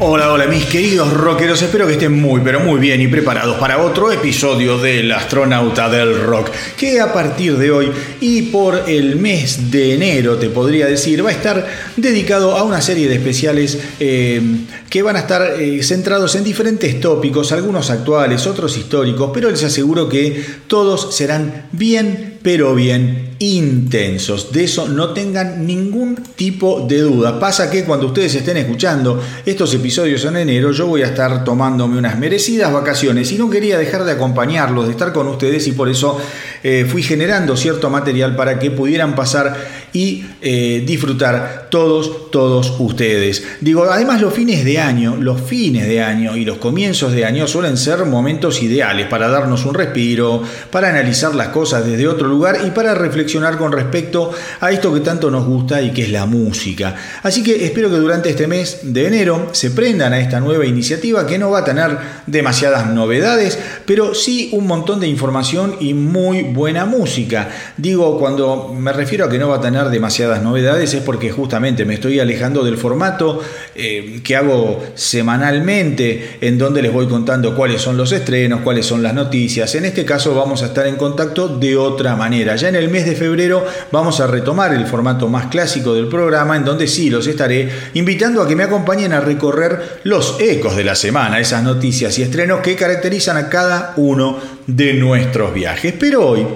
Hola, hola mis queridos rockeros, espero que estén muy pero muy bien y preparados para otro episodio del astronauta del rock, que a partir de hoy y por el mes de enero, te podría decir, va a estar dedicado a una serie de especiales eh, que van a estar eh, centrados en diferentes tópicos, algunos actuales, otros históricos, pero les aseguro que todos serán bien pero bien intensos. De eso no tengan ningún tipo de duda. Pasa que cuando ustedes estén escuchando estos episodios en enero, yo voy a estar tomándome unas merecidas vacaciones y no quería dejar de acompañarlos, de estar con ustedes y por eso eh, fui generando cierto material para que pudieran pasar y eh, disfrutar todos, todos ustedes. Digo, además los fines de año, los fines de año y los comienzos de año suelen ser momentos ideales para darnos un respiro, para analizar las cosas desde otro lugar y para reflexionar con respecto a esto que tanto nos gusta y que es la música. Así que espero que durante este mes de enero se prendan a esta nueva iniciativa que no va a tener demasiadas novedades, pero sí un montón de información y muy buena música. Digo, cuando me refiero a que no va a tener demasiadas novedades es porque justamente me estoy alejando del formato eh, que hago semanalmente, en donde les voy contando cuáles son los estrenos, cuáles son las noticias. En este caso vamos a estar en contacto de otra manera. Ya en el mes de febrero vamos a retomar el formato más clásico del programa, en donde sí los estaré invitando a que me acompañen a recorrer los ecos de la semana, esas noticias y estrenos que caracterizan a cada uno de nuestros viajes. Pero hoy,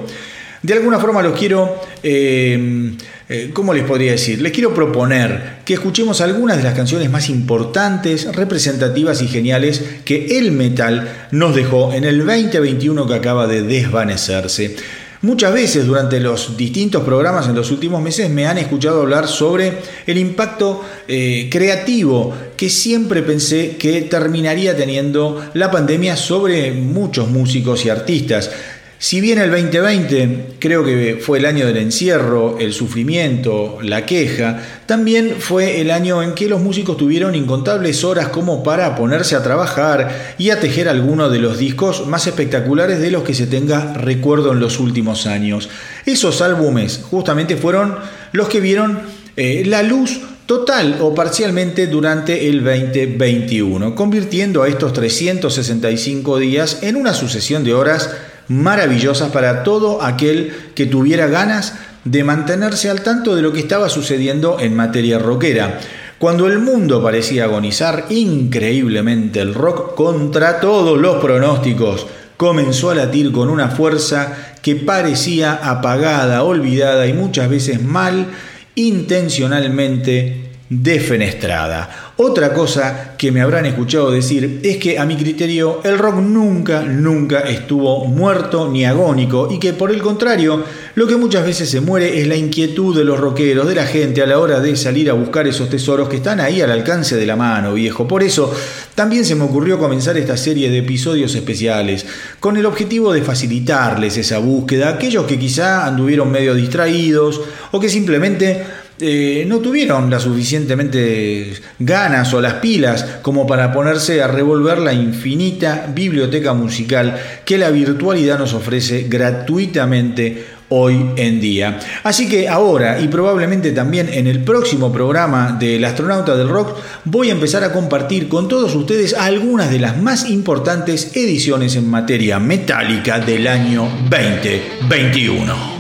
de alguna forma los quiero... Eh, eh, ¿cómo les podría decir? Les quiero proponer que escuchemos algunas de las canciones más importantes, representativas y geniales que el metal nos dejó en el 2021 que acaba de desvanecerse. Muchas veces durante los distintos programas en los últimos meses me han escuchado hablar sobre el impacto eh, creativo que siempre pensé que terminaría teniendo la pandemia sobre muchos músicos y artistas. Si bien el 2020 creo que fue el año del encierro, el sufrimiento, la queja, también fue el año en que los músicos tuvieron incontables horas como para ponerse a trabajar y a tejer algunos de los discos más espectaculares de los que se tenga recuerdo en los últimos años. Esos álbumes justamente fueron los que vieron eh, la luz total o parcialmente durante el 2021, convirtiendo a estos 365 días en una sucesión de horas maravillosas para todo aquel que tuviera ganas de mantenerse al tanto de lo que estaba sucediendo en materia rockera. Cuando el mundo parecía agonizar increíblemente el rock contra todos los pronósticos, comenzó a latir con una fuerza que parecía apagada, olvidada y muchas veces mal intencionalmente defenestrada. Otra cosa que me habrán escuchado decir es que a mi criterio el rock nunca, nunca estuvo muerto ni agónico y que por el contrario, lo que muchas veces se muere es la inquietud de los rockeros, de la gente a la hora de salir a buscar esos tesoros que están ahí al alcance de la mano, viejo. Por eso también se me ocurrió comenzar esta serie de episodios especiales con el objetivo de facilitarles esa búsqueda a aquellos que quizá anduvieron medio distraídos o que simplemente eh, no tuvieron la suficientemente ganas o las pilas como para ponerse a revolver la infinita biblioteca musical que la virtualidad nos ofrece gratuitamente hoy en día. Así que ahora y probablemente también en el próximo programa del astronauta del rock voy a empezar a compartir con todos ustedes algunas de las más importantes ediciones en materia metálica del año 2021.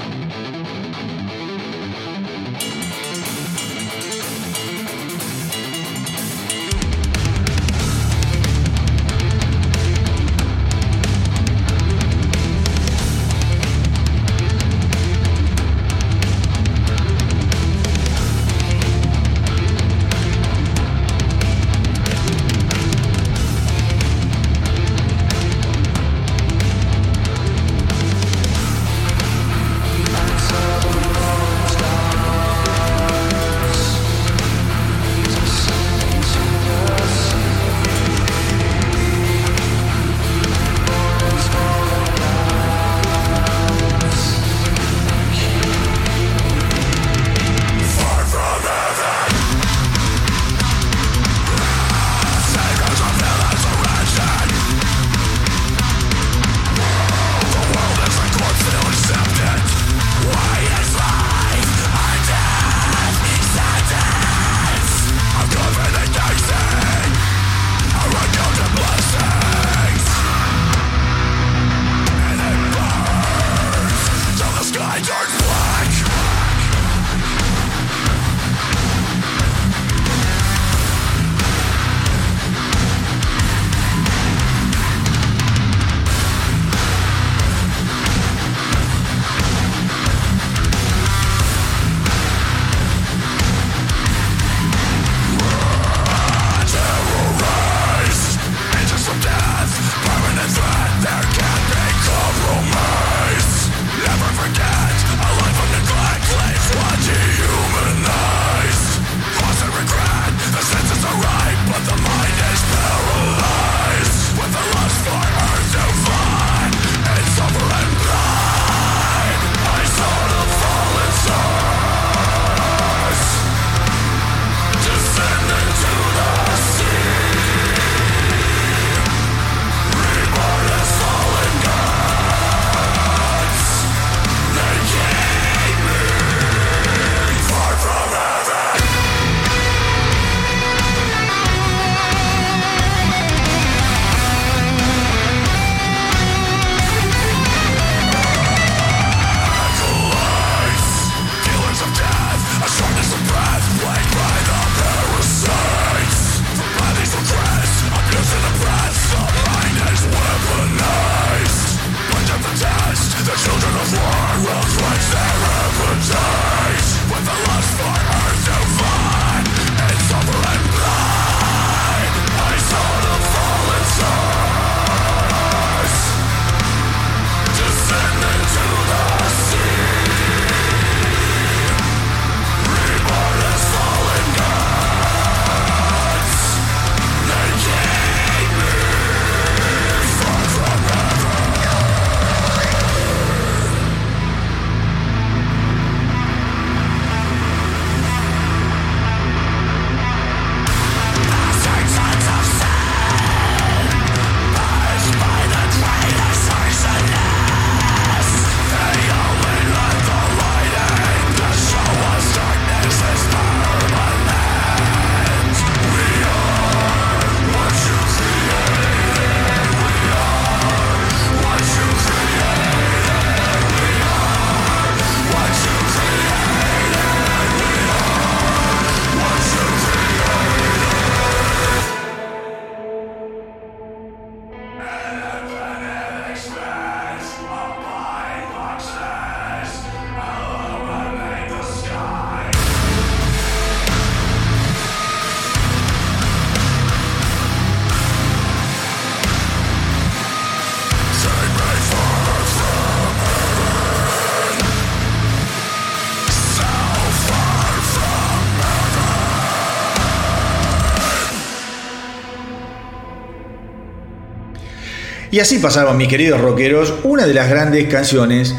Y así pasaban, mis queridos rockeros, una de las grandes canciones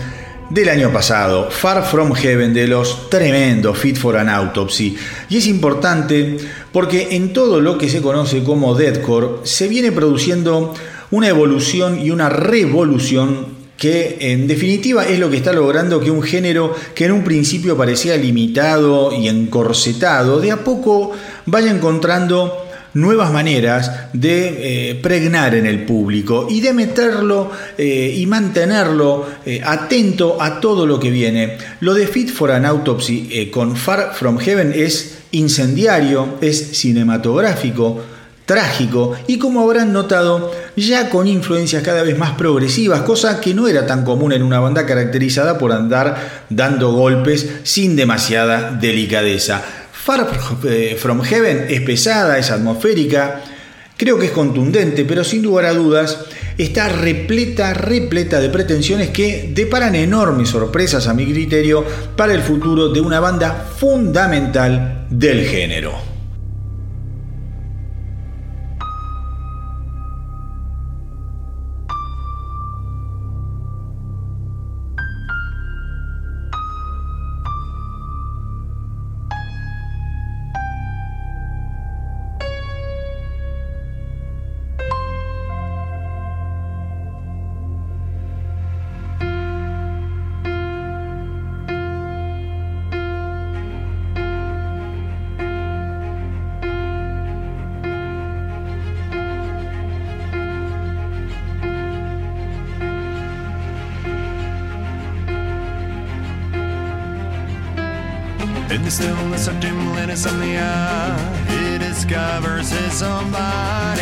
del año pasado, Far From Heaven de los tremendos Fit for an Autopsy. Y es importante porque en todo lo que se conoce como deathcore se viene produciendo una evolución y una revolución que en definitiva es lo que está logrando que un género que en un principio parecía limitado y encorsetado, de a poco vaya encontrando nuevas maneras de eh, pregnar en el público y de meterlo eh, y mantenerlo eh, atento a todo lo que viene. Lo de Fit for an Autopsy con Far From Heaven es incendiario, es cinematográfico, trágico y como habrán notado ya con influencias cada vez más progresivas, cosa que no era tan común en una banda caracterizada por andar dando golpes sin demasiada delicadeza. Far From Heaven es pesada, es atmosférica, creo que es contundente, pero sin lugar a dudas está repleta, repleta de pretensiones que deparan enormes sorpresas a mi criterio para el futuro de una banda fundamental del género. Stillness of dim insomnia, he discovers his own body.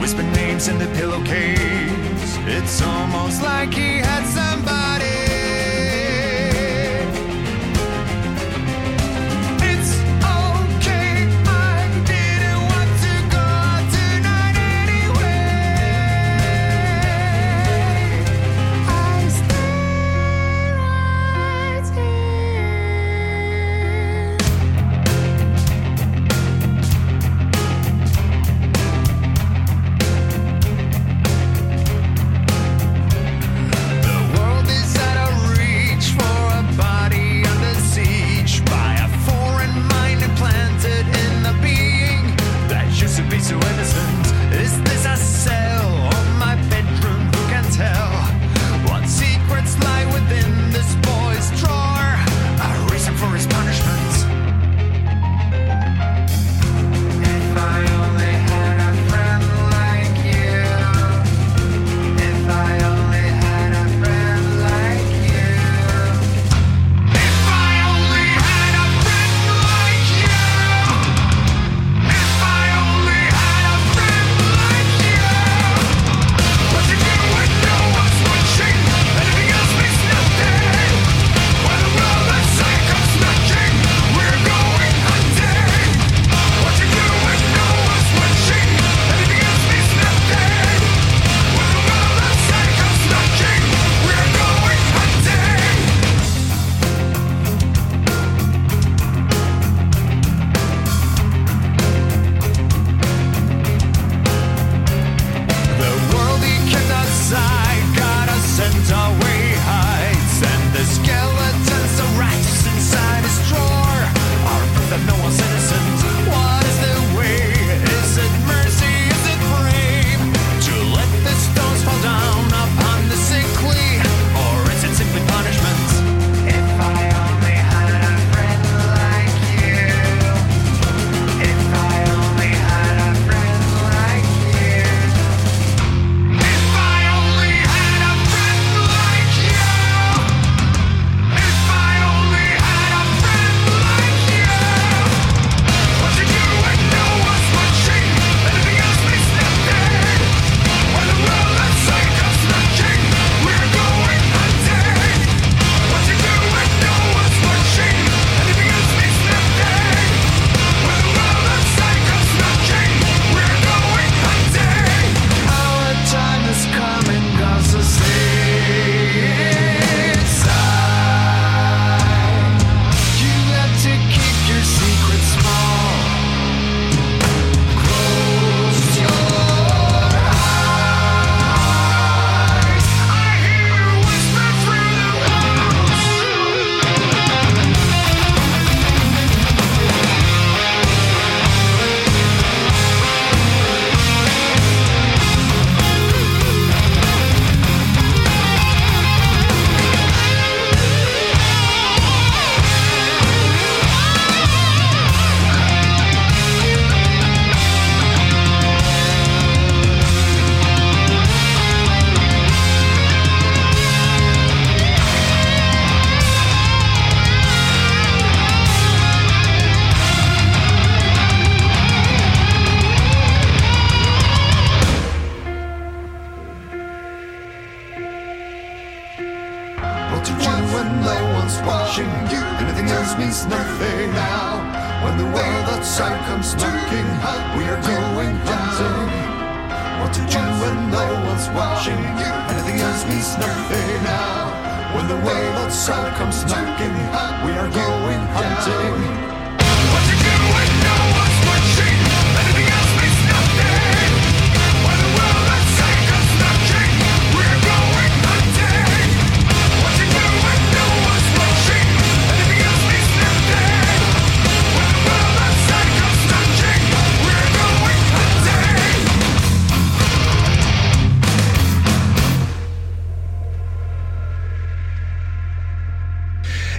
Whisper names in the pillowcase, it's almost like he had somebody. Outside comes knocking, we are going hunting.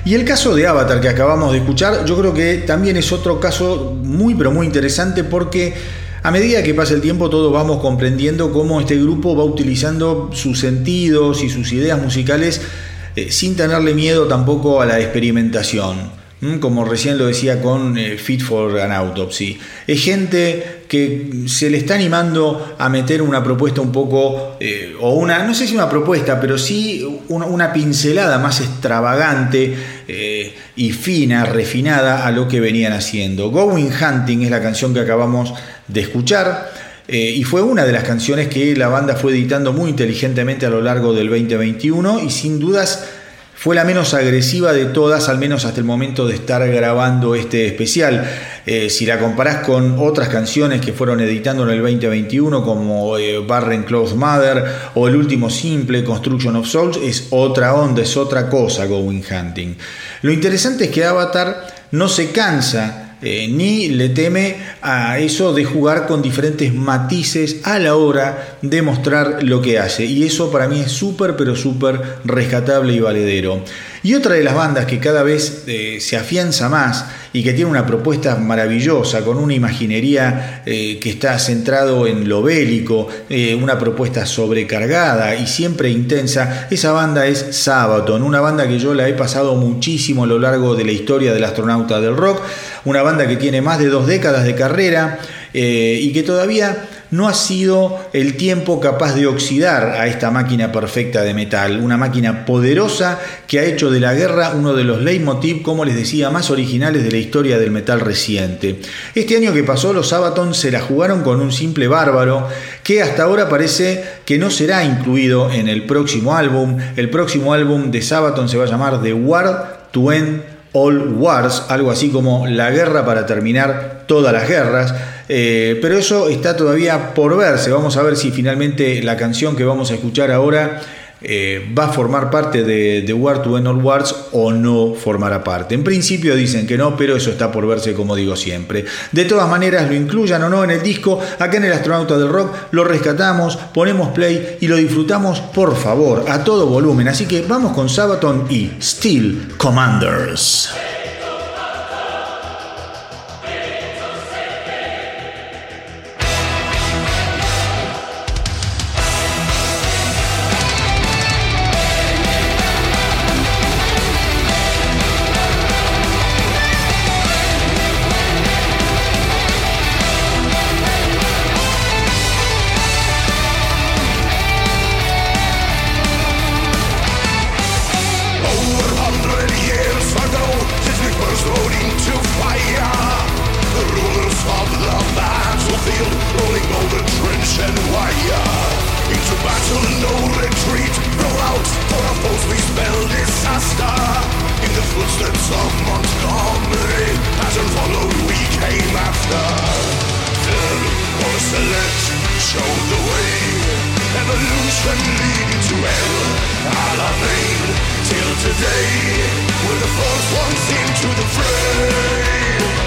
Y el caso de Avatar que acabamos de escuchar, yo creo que también es otro caso muy pero muy interesante porque a medida que pasa el tiempo todos vamos comprendiendo cómo este grupo va utilizando sus sentidos y sus ideas musicales eh, sin tenerle miedo tampoco a la experimentación. Como recién lo decía con eh, Fit for an Autopsy. Es gente que se le está animando a meter una propuesta un poco, eh, o una, no sé si una propuesta, pero sí una pincelada más extravagante eh, y fina, refinada a lo que venían haciendo. Going Hunting es la canción que acabamos de escuchar. eh, y fue una de las canciones que la banda fue editando muy inteligentemente a lo largo del 2021 y sin dudas fue la menos agresiva de todas, al menos hasta el momento de estar grabando este especial. Eh, si la comparás con otras canciones que fueron editando en el 2021, como eh, Barren Close Mother o el último simple, Construction of Souls, es otra onda, es otra cosa Going Hunting. Lo interesante es que Avatar no se cansa eh, ni le teme a eso de jugar con diferentes matices a la hora de mostrar lo que hace. Y eso para mí es súper, pero súper rescatable y valedero. Y otra de las bandas que cada vez eh, se afianza más y que tiene una propuesta maravillosa, con una imaginería eh, que está centrado en lo bélico, una propuesta sobrecargada y siempre intensa, esa banda es Sabaton, una banda que yo la he pasado muchísimo a lo largo de la historia del astronauta del rock, una banda que tiene más de dos décadas de carrera eh, y que todavía no ha sido el tiempo capaz de oxidar a esta máquina perfecta de metal, una máquina poderosa que ha hecho de la guerra uno de los leitmotiv, como les decía, más originales de la historia del metal reciente. Este año que pasó, los Sabaton se la jugaron con un simple bárbaro que hasta ahora parece que no será incluido en el próximo álbum. El próximo álbum de Sabaton se va a llamar The War to End All Wars, algo así como la guerra para terminar todas las guerras. Eh, pero eso está todavía por verse. Vamos a ver si finalmente la canción que vamos a escuchar ahora eh, va a formar parte de War to End All Wars o no formará parte. En principio dicen que no, pero eso está por verse como digo siempre. De todas maneras, lo incluyan o no en el disco, acá en el Astronauta del Rock lo rescatamos, ponemos play y lo disfrutamos por favor a todo volumen. Así que vamos con Sabaton y Steel Commanders. Of Montgomery, pattern followed, we came after. Then, or select, show the way. Evolution leading to hell, till today. The first ones into the fray.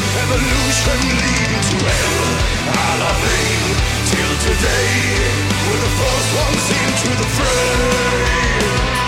Evolution leading to hell. I till today We're the first ones into the fray.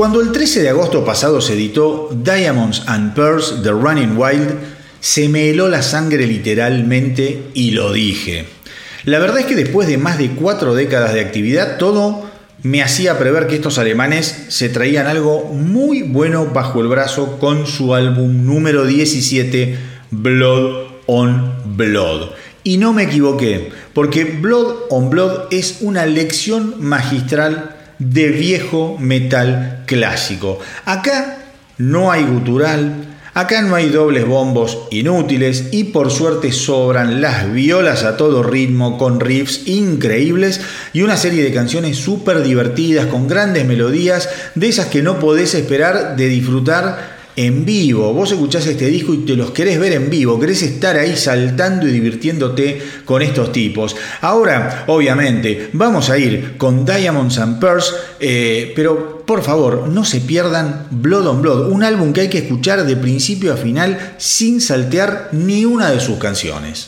Cuando el 13 de agosto pasado se editó Diamonds and Pearls de Running Wild, se me heló la sangre literalmente y lo dije. La verdad es que después de más de cuatro décadas de actividad, todo me hacía prever que estos alemanes se traían algo muy bueno bajo el brazo con su álbum número 17, Blood on Blood. Y no me equivoqué, porque Blood on Blood es una lección magistral de viejo metal clásico. Acá no hay gutural, acá no hay dobles bombos inútiles y por suerte sobran las violas a todo ritmo con riffs increíbles y una serie de canciones súper divertidas con grandes melodías de esas que no podés esperar de disfrutar en vivo. Vos escuchás este disco y te los querés ver en vivo, querés estar ahí saltando y divirtiéndote con estos tipos. Ahora, obviamente, vamos a ir con Diamonds and Pearls, eh, pero por favor, no se pierdan Blood on Blood, un álbum que hay que escuchar de principio a final sin saltear ni una de sus canciones.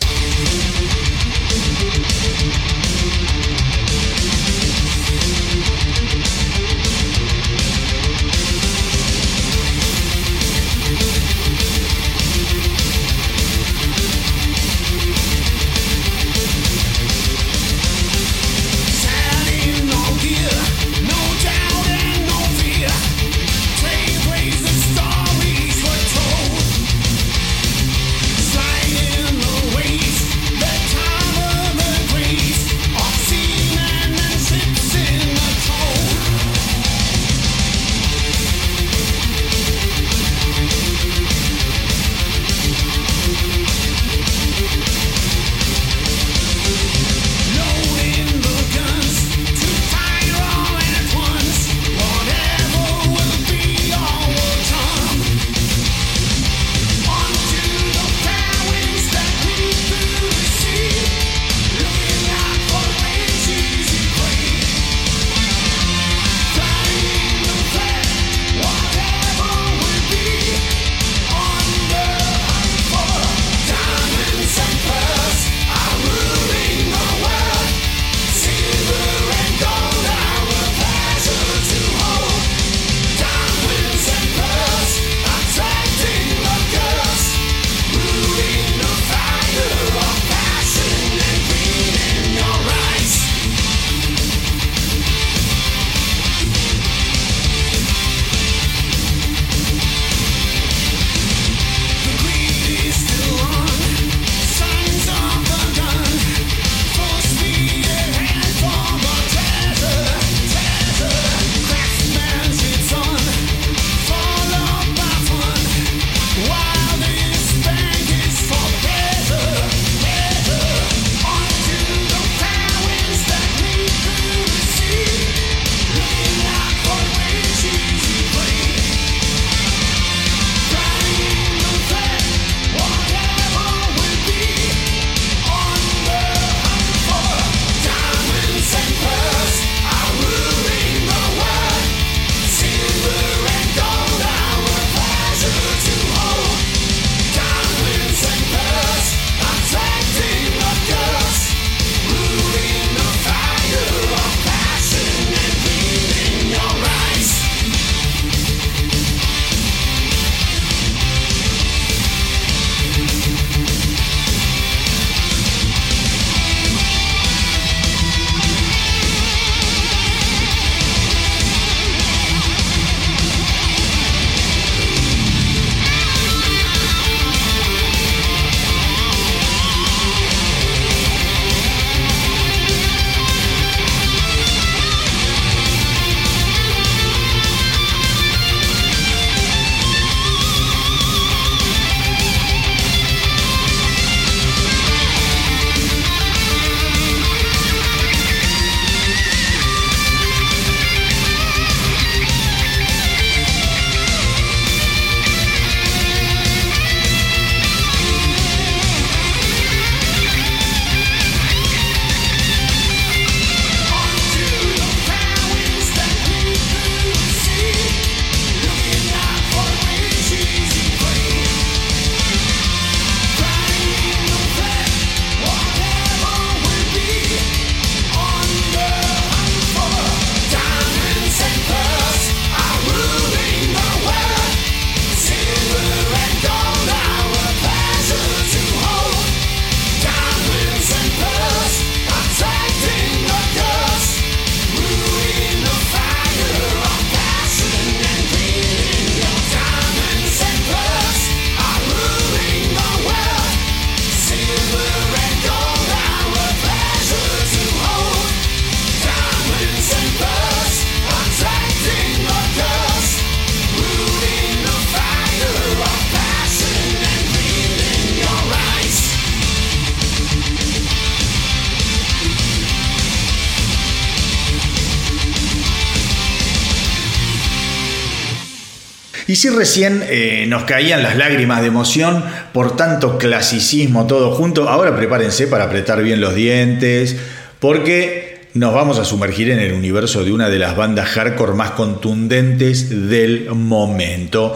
Y si recién eh, nos caían las lágrimas de emoción por tanto clasicismo todo junto, ahora prepárense para apretar bien los dientes, porque nos vamos a sumergir en el universo de una de las bandas hardcore más contundentes del momento.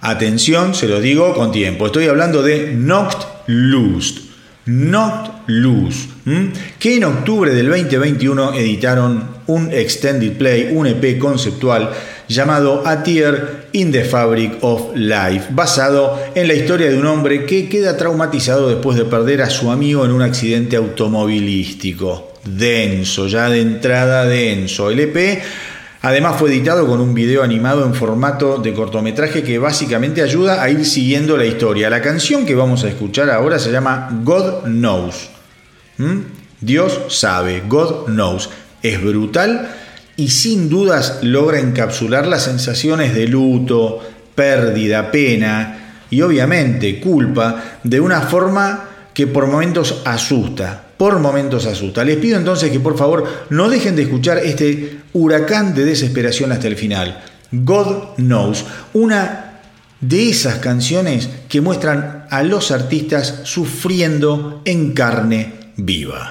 Atención, se lo digo con tiempo. Estoy hablando de Knocked Loose. Knocked Loose, que en octubre del 2021 editaron un extended play, un EP conceptual llamado A in the Fabric of Life, basado en la historia de un hombre que queda traumatizado después de perder a su amigo en un accidente automovilístico. Denso, ya de entrada denso. El EP Además fue editado con un video animado en formato de cortometraje que básicamente ayuda a ir siguiendo la historia. La canción que vamos a escuchar ahora se llama God Knows. ¿Mm? Dios sabe, God Knows. Es brutal y sin dudas logra encapsular las sensaciones de luto, pérdida, pena y obviamente culpa de una forma que por momentos asusta, por momentos asusta. Les pido entonces que por favor no dejen de escuchar este huracán de desesperación hasta el final. God Knows, una de esas canciones que muestran a los artistas sufriendo en carne viva.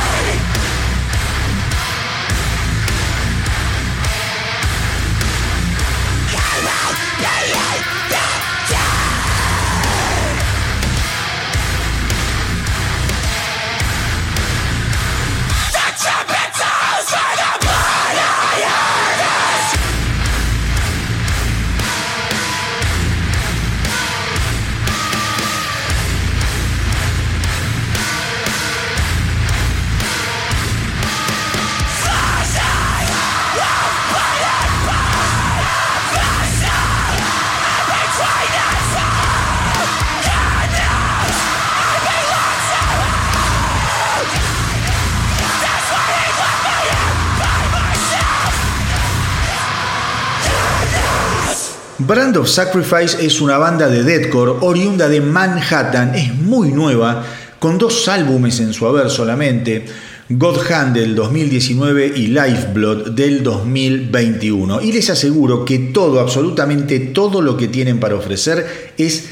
Brand of Sacrifice es una banda de deathcore oriunda de Manhattan, es muy nueva, con dos álbumes en su haber solamente, God Hand del 2019 y Lifeblood del 2021. Y les aseguro que todo, absolutamente todo lo que tienen para ofrecer es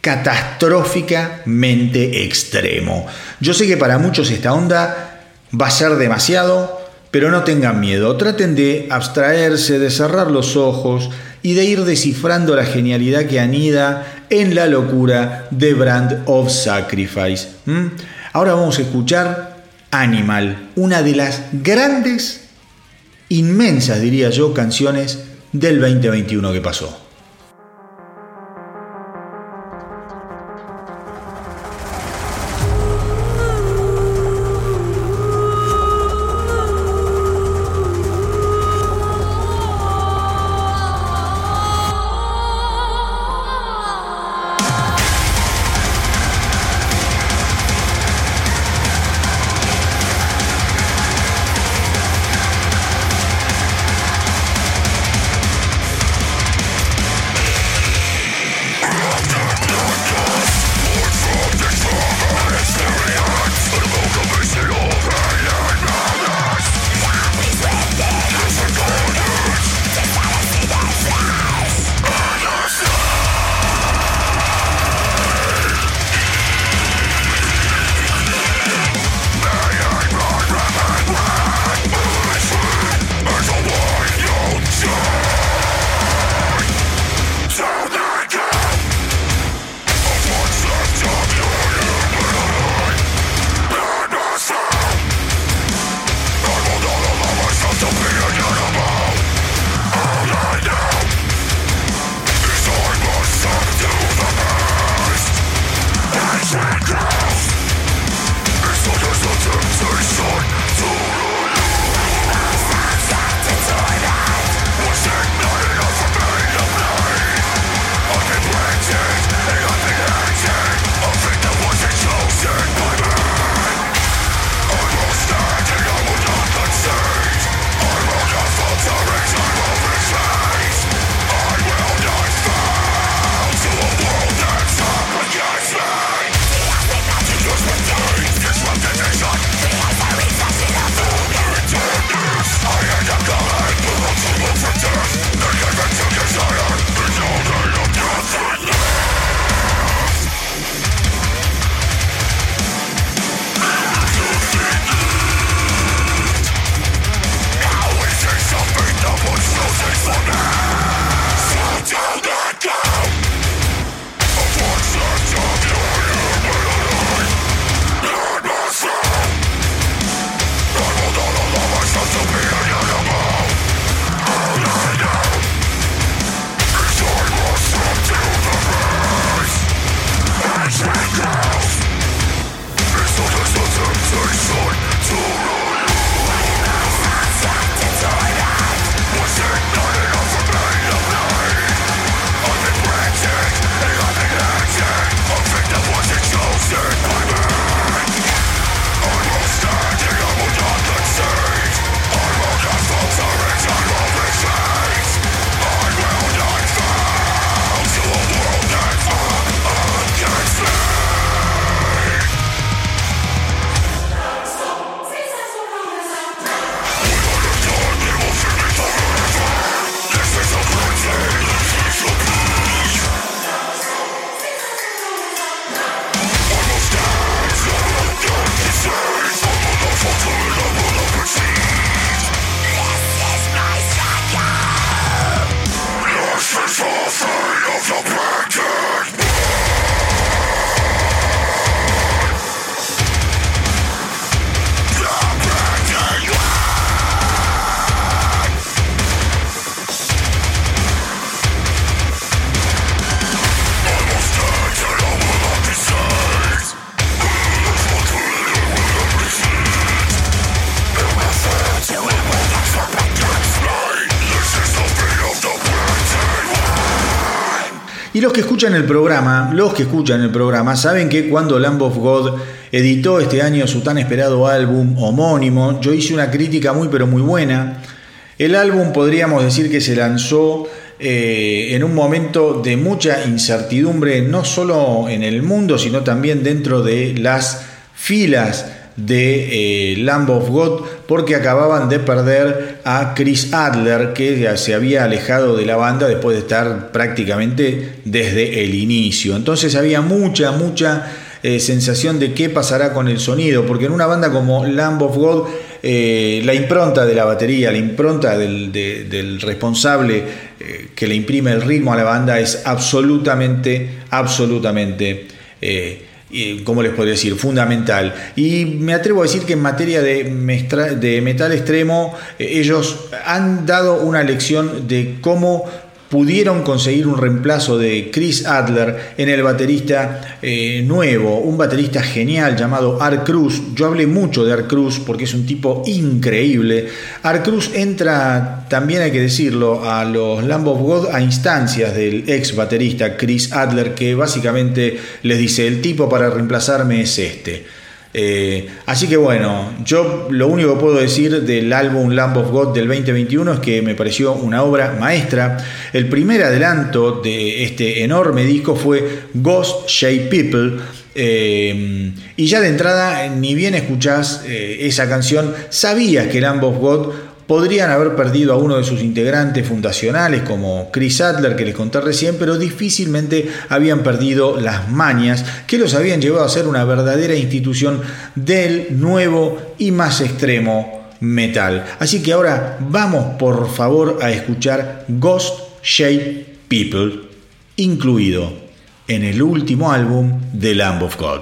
catastróficamente extremo. Yo sé que para muchos esta onda va a ser demasiado, pero no tengan miedo, traten de abstraerse, de cerrar los ojos, y de ir descifrando la genialidad que anida en la locura de Brand of Sacrifice. Ahora vamos a escuchar Animal, una de las grandes inmensas, diría yo, canciones del 2021 que pasó. El programa, los que escuchan el programa, saben que cuando Lamb of God editó este año su tan esperado álbum homónimo, yo hice una crítica muy pero muy buena. El álbum podríamos decir que se lanzó eh, en un momento de mucha incertidumbre, no solo en el mundo, sino también dentro de las filas de eh, Lamb of God porque acababan de perder a Chris Adler que se había alejado de la banda después de estar prácticamente desde el inicio. Entonces había mucha, mucha eh, sensación de qué pasará con el sonido, porque en una banda como Lamb of God eh, la impronta de la batería, la impronta del, responsable que le imprime el ritmo a la banda es absolutamente, absolutamente ¿cómo les podría decir? Fundamental. Y me atrevo a decir que en materia de, de metal extremo, eh, ellos han dado una lección de cómo pudieron conseguir un reemplazo de Chris Adler en el baterista eh, nuevo, un baterista genial llamado Art Cruz. Yo hablé mucho de Art Cruz porque es un tipo increíble. Art Cruz entra, también hay que decirlo, a los Lamb of God a instancias del ex baterista Chris Adler, que básicamente les dice: el tipo para reemplazarme es este. Eh, así que bueno, yo lo único que puedo decir del álbum Lamb of God del 2021 es que me pareció una obra maestra. El primer adelanto de este enorme disco fue Ghost Shape People. Eh, y ya de entrada, ni bien escuchás eh, esa canción, sabías que Lamb of God Podrían haber perdido a uno de sus integrantes fundacionales como Chris Adler que les conté recién, pero difícilmente habían perdido las mañas que los habían llevado a ser una verdadera institución del nuevo y más extremo metal. Así que ahora vamos por favor a escuchar Ghost Shape People, incluido en el último álbum de Lamb of God.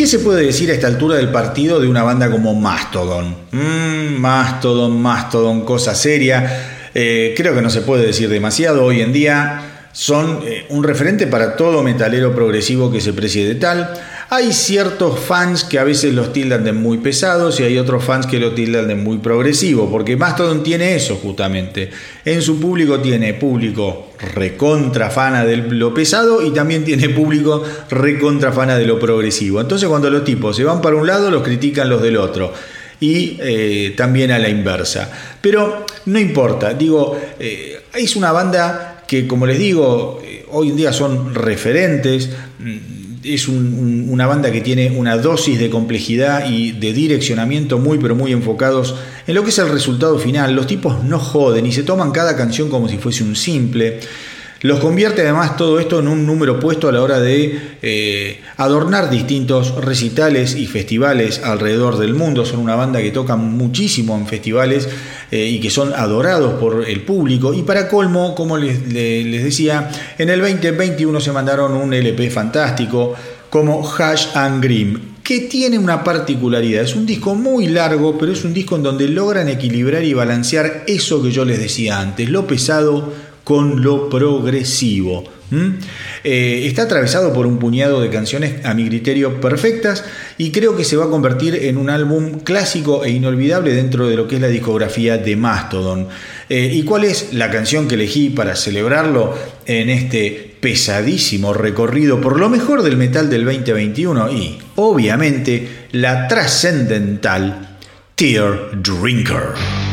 Qué se puede decir a esta altura del partido de una banda como Mastodon? Mm, Mastodon, Mastodon, cosa seria. Eh, creo que no se puede decir demasiado hoy en día. Son eh, un referente para todo metalero progresivo que se precie de tal. Hay ciertos fans que a veces los tildan de muy pesados y hay otros fans que lo tildan de muy progresivo, porque Mastodon tiene eso justamente. En su público tiene público recontrafana de lo pesado y también tiene público recontrafana de lo progresivo. Entonces cuando los tipos se van para un lado, los critican los del otro y eh, también a la inversa. Pero no importa, digo, eh, es una banda que como les digo, eh, hoy en día son referentes, es una banda que tiene una dosis de complejidad y de direccionamiento muy pero muy enfocados en lo que es el resultado final. Los tipos no joden y se toman cada canción como si fuese un simple. Los convierte además todo esto en un número puesto a la hora de eh, adornar distintos recitales y festivales alrededor del mundo. Son una banda que toca muchísimo en festivales eh, y que son adorados por el público. Y para colmo, como les, decía, en el 2021 se mandaron un LP fantástico como Hash and Grim, que tiene una particularidad. Es un disco muy largo, pero es un disco en donde logran equilibrar y balancear eso que yo les decía antes, lo pesado con lo progresivo. Eh, está atravesado por un puñado de canciones a mi criterio perfectas y creo que se va a convertir en un álbum clásico e inolvidable dentro de lo que es la discografía de Mastodon. Eh, ¿Y cuál es la canción que elegí para celebrarlo en este pesadísimo recorrido por lo mejor del metal del 2021? Y obviamente la trascendental Tear Drinker.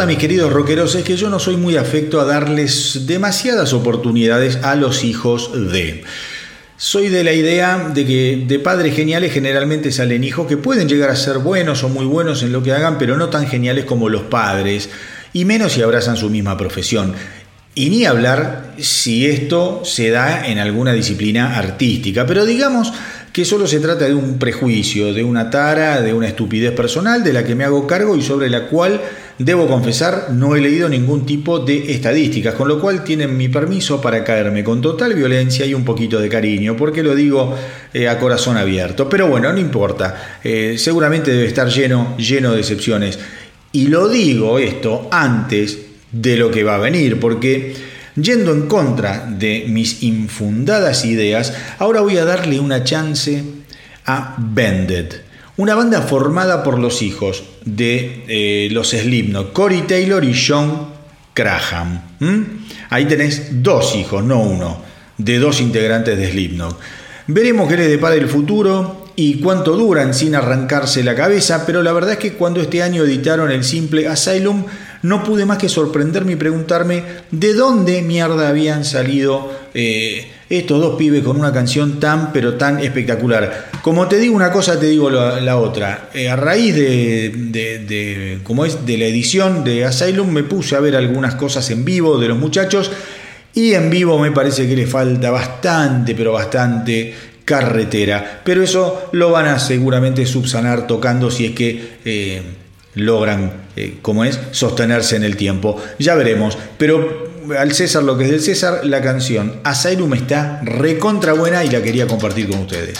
Verdad, mis queridos rockeros, es que yo no soy muy afecto a darles demasiadas oportunidades a los hijos de... Soy de la idea de que de padres geniales generalmente salen hijos que pueden llegar a ser buenos o muy buenos en lo que hagan, pero no tan geniales como los padres, y menos si abrazan su misma profesión. Y ni hablar si esto se da en alguna disciplina artística, pero digamos que solo se trata de un prejuicio, de una tara, de una estupidez personal de la que me hago cargo y sobre la cual Debo confesar, no he leído ningún tipo de estadísticas, con lo cual tienen mi permiso para caerme con total violencia y un poquito de cariño, porque lo digo eh, a corazón abierto. Pero bueno, no importa, eh, seguramente debe estar lleno, lleno de excepciones. Y lo digo esto antes de lo que va a venir, porque yendo en contra de mis infundadas ideas, ahora voy a darle una chance a Bended una banda formada por los hijos de eh, los Slipknot, Corey Taylor y John Graham. Ahí tenés dos hijos, no uno, de dos integrantes de Slipknot. Veremos qué les depara el futuro y cuánto duran sin arrancarse la cabeza, pero la verdad es que cuando este año editaron el simple Asylum, no pude más que sorprenderme y preguntarme de dónde mierda habían salido eh, estos dos pibes con una canción tan pero tan espectacular. Como te digo una cosa, te digo la, otra. Eh, a raíz de, como es, de la edición de Asylum me puse a ver algunas cosas en vivo de los muchachos y en vivo me parece que le falta bastante, pero bastante carretera. Pero eso lo van a seguramente subsanar tocando si es que... Eh, logran, eh, como es, sostenerse en el tiempo. Ya veremos, pero al César lo que es del César, la canción Asylum está recontra buena y la quería compartir con ustedes.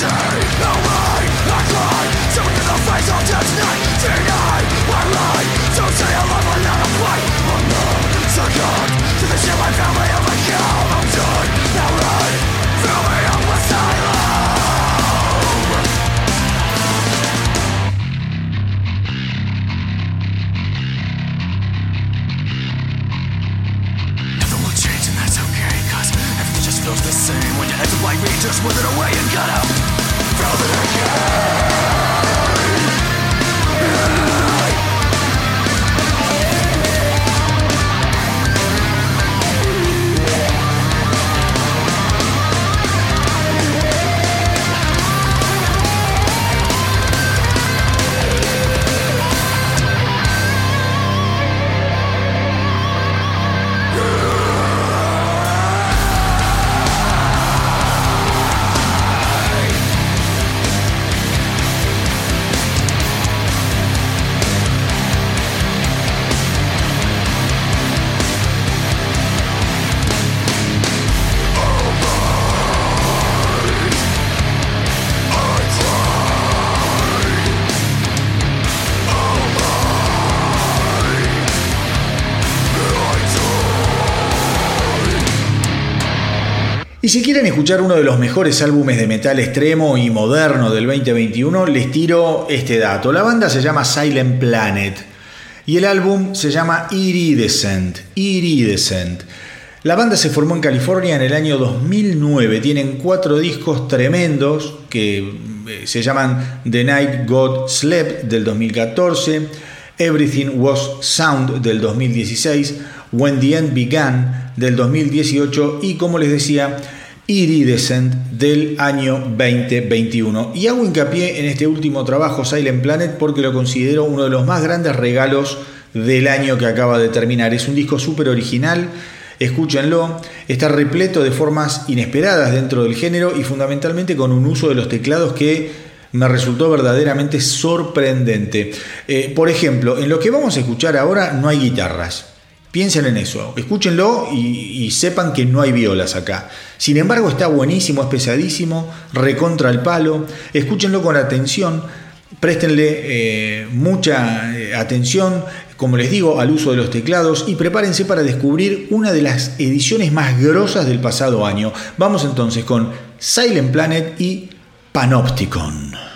Si uno de los mejores álbumes de metal extremo y moderno del 2021, les tiro este dato. La banda se llama Silent Planet y el álbum se llama Iridescent. Iridescent. La banda se formó en California en el año 2009. Tienen cuatro discos tremendos que eh, se llaman The Night God Slept del 2014, Everything Was Sound del 2016, When the End Began del 2018 y como les decía, Iridescent del año 2021. Y hago hincapié en este último trabajo, Silent Planet, porque lo considero uno de los más grandes regalos del año que acaba de terminar. Es un disco súper original, escúchenlo, está repleto de formas inesperadas dentro del género y fundamentalmente con un uso de los teclados que me resultó verdaderamente sorprendente. Eh, por ejemplo, en lo que vamos a escuchar ahora no hay guitarras. Piensen en eso, escúchenlo y, sepan que no hay violas acá. Sin embargo, está buenísimo, es pesadísimo, recontra el palo. Escúchenlo con atención, préstenle eh, mucha eh, atención, como les digo, al uso de los teclados y prepárense para descubrir una de las ediciones más grosas del pasado año. Vamos entonces con Silent Planet y Panopticon.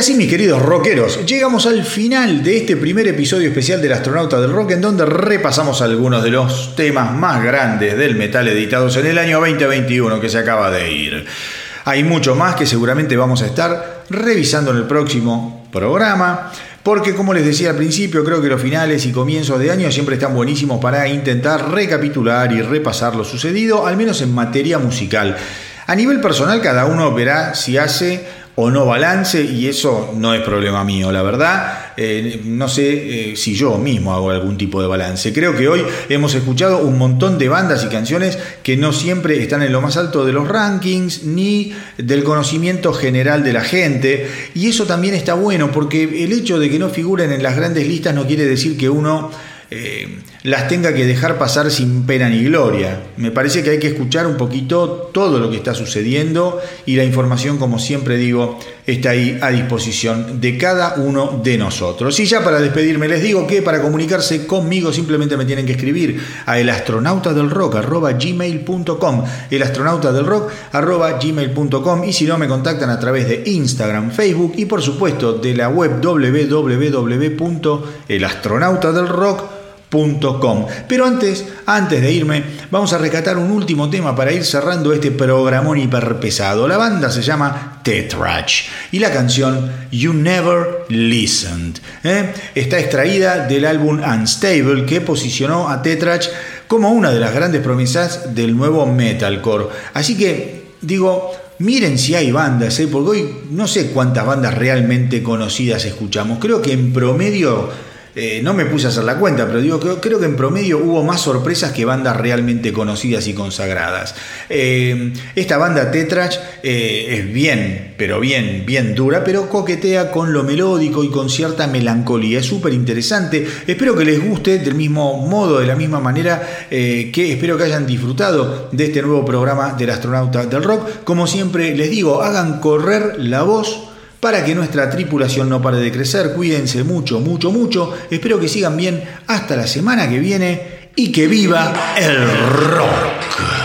Así, mis queridos rockeros, llegamos al final de este primer episodio especial del Astronauta del Rock, en donde repasamos algunos de los temas más grandes del metal editados en el año 2021 que se acaba de ir. Hay mucho más que seguramente vamos a estar revisando en el próximo programa. Porque como les decía al principio, creo que los finales y comienzos de año siempre están buenísimos para intentar recapitular y repasar lo sucedido, al menos en materia musical. A nivel personal, cada uno verá si hace o no balance y eso no es problema mío, la verdad. Eh, no sé eh, si yo mismo hago algún tipo de balance. Creo que hoy hemos escuchado un montón de bandas y canciones que no siempre están en lo más alto de los rankings ni del conocimiento general de la gente y eso también está bueno porque el hecho de que no figuren en las grandes listas no quiere decir que uno eh, las tenga que dejar pasar sin pena ni gloria. Me parece que hay que escuchar un poquito todo lo que está sucediendo y la información, como siempre digo, está ahí a disposición de cada uno de nosotros. Y ya para despedirme les digo que para comunicarse conmigo simplemente me tienen que escribir a elastronautadelrock.gmail.com elastronautadelrock.gmail.com y si no me contactan a través de Instagram, Facebook y por supuesto de la web www.elastronautadelrock.com pero antes, antes de irme, vamos a rescatar un último tema para ir cerrando este programón hiperpesado. La banda se llama Tetrach y la canción You Never Listened. ¿eh? Está extraída del álbum Unstable que posicionó a Tetrach como una de las grandes promesas del nuevo metalcore. Así que digo, Miren si hay bandas, ¿eh? porque hoy no sé cuántas bandas realmente conocidas escuchamos. Creo que en promedio eh, no me puse a hacer la cuenta, pero digo, creo, creo, que en promedio hubo más sorpresas que bandas realmente conocidas y consagradas. Eh, esta banda Tetrach eh, es bien, pero bien, bien dura, pero coquetea con lo melódico y con cierta melancolía. Es súper interesante. Espero que les guste del mismo modo, de la misma manera que espero que hayan disfrutado de este nuevo programa del astronauta del rock. Como siempre les digo, hagan correr la voz para que nuestra tripulación no pare de crecer. Cuídense mucho, mucho, mucho. Espero que sigan bien hasta la semana que viene y que viva el rock.